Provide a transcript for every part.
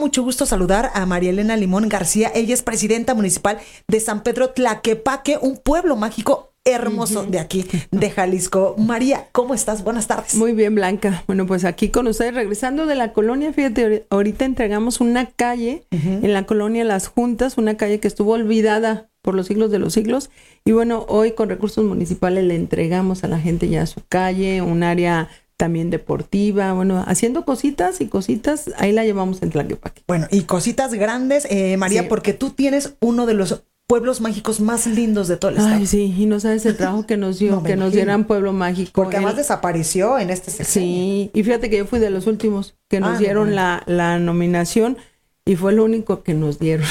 Mucho gusto saludar a María Elena Limón García. Ella es presidenta municipal de San Pedro Tlaquepaque, un pueblo mágico hermoso de aquí, de Jalisco. María, ¿cómo estás? Buenas tardes. Muy bien, Blanca. Bueno, pues aquí con ustedes, regresando de la colonia, fíjate, ahorita entregamos una calle en la colonia Las Juntas, una calle que estuvo olvidada por los siglos de los siglos. Y bueno, hoy con recursos municipales le entregamos a la gente ya su calle, un área también deportiva, bueno, haciendo cositas y cositas, ahí la llevamos en Tlaquepaque. Bueno, y cositas grandes, eh, María, porque tú tienes uno de los pueblos mágicos más lindos de todo el estado. Ay, sí, y no sabes el trabajo que nos dio, que nos dieran pueblo mágico. Porque además desapareció en este sector. Sí, y fíjate que yo fui de los últimos que nos ah, dieron la, la nominación y fue lo único que nos dieron,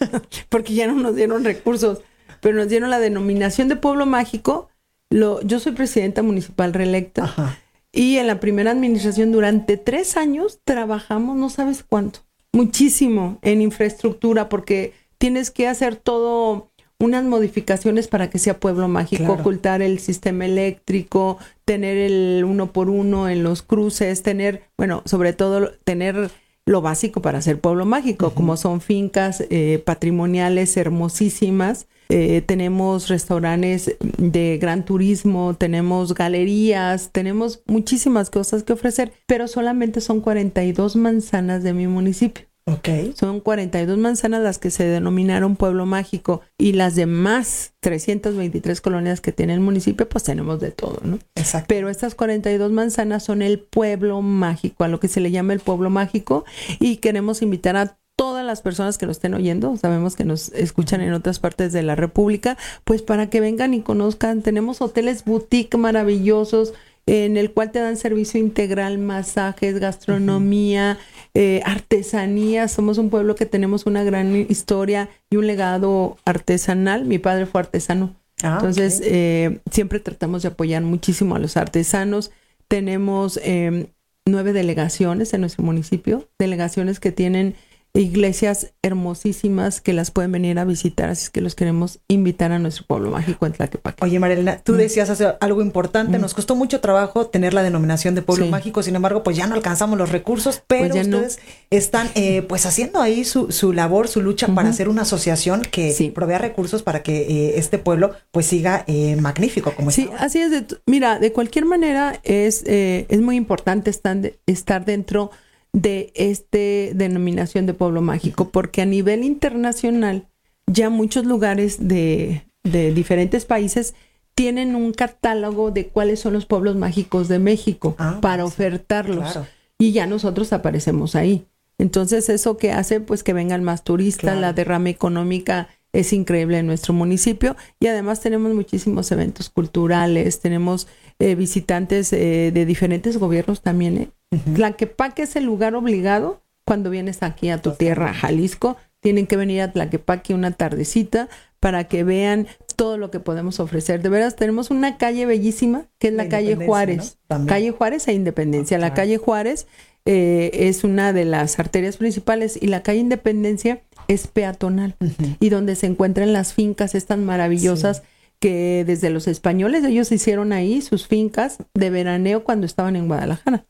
porque ya no nos dieron recursos, pero nos dieron la denominación de pueblo mágico. Lo, yo soy presidenta municipal reelecta y en la primera administración durante tres años trabajamos, no sabes cuánto, muchísimo en infraestructura, porque tienes que hacer todo unas modificaciones para que sea pueblo mágico, ocultar el sistema eléctrico, tener el uno por uno en los cruces, tener, bueno, sobre todo tener lo básico para ser pueblo mágico, como son fincas eh, patrimoniales hermosísimas, eh, tenemos restaurantes de gran turismo, tenemos galerías, tenemos muchísimas cosas que ofrecer, pero solamente son 42 manzanas de mi municipio. Okay. Son 42 manzanas las que se denominaron pueblo mágico y las demás 323 colonias que tiene el municipio, pues tenemos de todo, ¿no? Exacto. Pero estas 42 manzanas son el pueblo mágico, a lo que se le llama el pueblo mágico y queremos invitar a todas las personas que nos estén oyendo, sabemos que nos escuchan en otras partes de la República, pues para que vengan y conozcan, tenemos hoteles boutique maravillosos, en el cual te dan servicio integral, masajes, gastronomía, eh, artesanía. Somos un pueblo que tenemos una gran historia y un legado artesanal. Mi padre fue artesano. Ah, Entonces, eh, siempre tratamos de apoyar muchísimo a los artesanos. Tenemos eh, nueve delegaciones en nuestro municipio, delegaciones que tienen iglesias hermosísimas que las pueden venir a visitar, así es que los queremos invitar a nuestro pueblo mágico en Tlaquepaque. Oye, Marilena, tú decías hace algo importante, mm. nos costó mucho trabajo tener la denominación de pueblo mágico, sin embargo, pues ya no alcanzamos los recursos, pero pues ustedes están eh, pues haciendo ahí su, su, labor, su lucha para hacer una asociación que provea recursos para que eh, este pueblo pues siga eh, magnífico como Sí, así es. mira, de cualquier manera es, es muy importante estar, estar dentro de este denominación de pueblo mágico, porque a nivel internacional ya muchos lugares de, diferentes países tienen un catálogo de cuáles son los pueblos mágicos de México ah, para ofertarlos. Y ya nosotros aparecemos ahí. Entonces, eso que hace, pues que vengan más turistas, la derrama económica es increíble en nuestro municipio y además tenemos muchísimos eventos culturales, tenemos eh, visitantes eh, de diferentes gobiernos también. ¿eh? Tlaquepaque es el lugar obligado cuando vienes aquí a tu tierra, Jalisco. Tienen que venir a Tlaquepaque una tardecita para que vean todo lo que podemos ofrecer. De veras, tenemos una calle bellísima que es la, calle Juárez. Calle Juárez e Independencia. la calle Juárez es una de las arterias principales y la calle Independencia es peatonal y donde se encuentran las fincas estas maravillosas que desde los españoles ellos hicieron ahí sus fincas de veraneo cuando estaban en Guadalajara.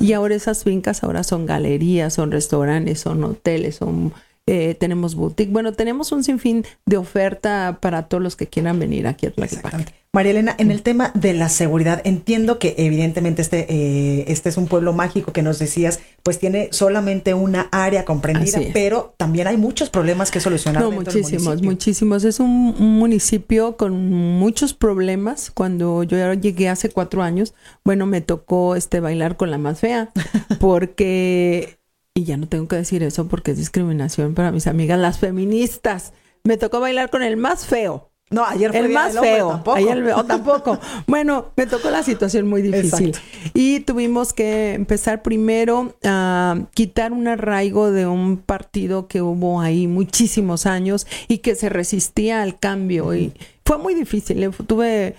Y ahora esas fincas ahora son galerías, son restaurantes, son hoteles, son eh, tenemos boutique. Bueno, tenemos un sinfín de oferta para todos los que quieran venir aquí a Tlaquepaque. María Elena, en el tema de la seguridad, entiendo que evidentemente este, eh, este es un pueblo mágico que nos decías, pues tiene solamente una área comprendida, pero también hay muchos problemas que solucionar. No, muchísimos, muchísimos. Es un, municipio con muchos problemas. Cuando yo llegué hace cuatro años, bueno, me tocó este bailar con la más fea, porque y ya no tengo que decir eso porque es discriminación para mis amigas las feministas. Me tocó bailar con el más feo. No, ayer fue el más feo. Tampoco. Ayer el, tampoco. bueno, me tocó la situación muy difícil. Y tuvimos que empezar primero a quitar un arraigo de un partido que hubo ahí muchísimos años y que se resistía al cambio. Y fue muy difícil. Tuve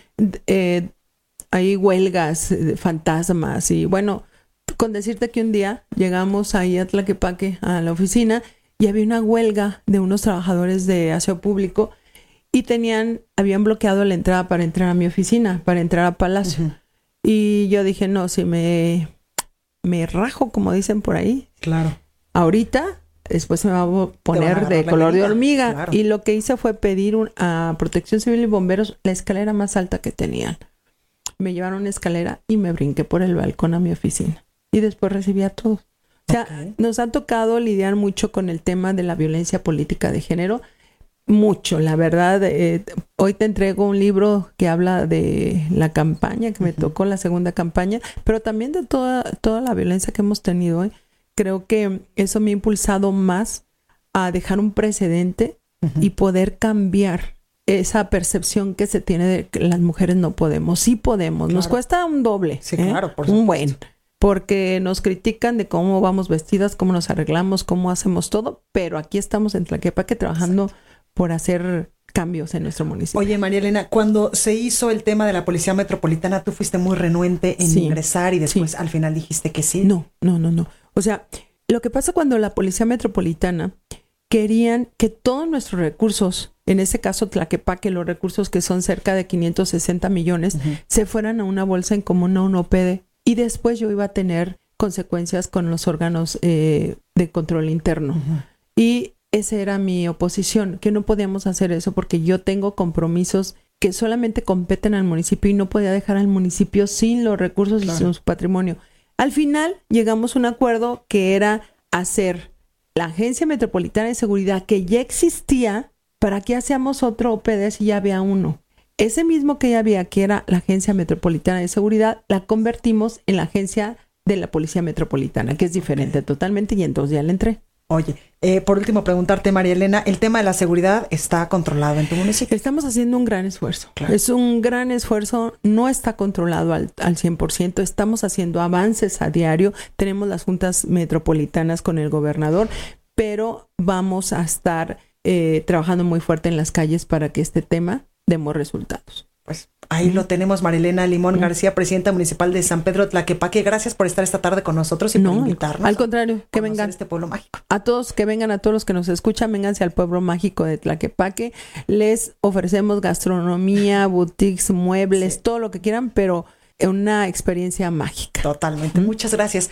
eh, ahí huelgas, fantasmas y bueno, con decirte que un día llegamos ahí a Tlaquepaque, a la oficina, y había una huelga de unos trabajadores de aseo público y tenían, habían bloqueado la entrada para entrar a mi oficina, para entrar a Palacio. Y yo dije, no, si me, me rajo, como dicen por ahí. Claro. Ahorita, después se me va a poner de color de hormiga. Y lo que hice fue pedir a Protección Civil y Bomberos la escalera más alta que tenían. Me llevaron una escalera y me brinqué por el balcón a mi oficina. Y después recibí a todos. O sea, nos ha tocado lidiar mucho con el tema de la violencia política de género mucho, la verdad. Eh, hoy te entrego un libro que habla de la campaña, que me tocó la segunda campaña, pero también de toda, toda la violencia que hemos tenido hoy. Creo que eso me ha impulsado más a dejar un precedente y poder cambiar esa percepción que se tiene de que las mujeres no podemos. Sí podemos. Nos cuesta un doble. Sí, ¿eh? claro, por Un buen porque nos critican de cómo vamos vestidas, cómo nos arreglamos, cómo hacemos todo, pero aquí estamos en Tlaquepaque trabajando por hacer cambios en nuestro municipio. Oye, María Elena, cuando se hizo el tema de la Policía Metropolitana, tú fuiste muy renuente en ingresar y después al final dijiste que sí. No, no, no, no. O sea, lo que pasa cuando la Policía Metropolitana querían que todos nuestros recursos, en ese caso Tlaquepaque, los recursos que son cerca de 560 millones, se fueran a una bolsa en común, a un OPD. Y después yo iba a tener consecuencias con los órganos eh, de control interno. Y esa era mi oposición, que no podíamos hacer eso porque yo tengo compromisos que solamente competen al municipio y no podía dejar al municipio sin los recursos y sin su patrimonio. Al final llegamos a un acuerdo que era hacer la Agencia Metropolitana de Seguridad que ya existía, ¿para que hacíamos otro OPD si ya había uno? Ese mismo que ya había, que era la Agencia Metropolitana de Seguridad, la convertimos en la Agencia de la Policía Metropolitana, que es diferente totalmente, y entonces ya le entré. Oye, eh, por último, preguntarte, María Elena, ¿el tema de la seguridad está controlado en tu municipio? Estamos haciendo un gran esfuerzo. Es un gran esfuerzo, no está controlado al, al 100%, estamos haciendo avances a diario, tenemos las juntas metropolitanas con el gobernador, pero vamos a estar eh, trabajando muy fuerte en las calles para que este tema demos resultados. Pues Ahí lo tenemos, Marilena Limón García, presidenta municipal de San Pedro Tlaquepaque. Gracias por estar esta tarde con nosotros y por invitarnos. Al contrario, que vengan. este pueblo mágico. A todos, que vengan, a todos los que nos escuchan, vénganse al pueblo mágico de Tlaquepaque. Les ofrecemos gastronomía, boutiques, muebles, todo lo que quieran, pero una experiencia mágica. Totalmente. Muchas gracias.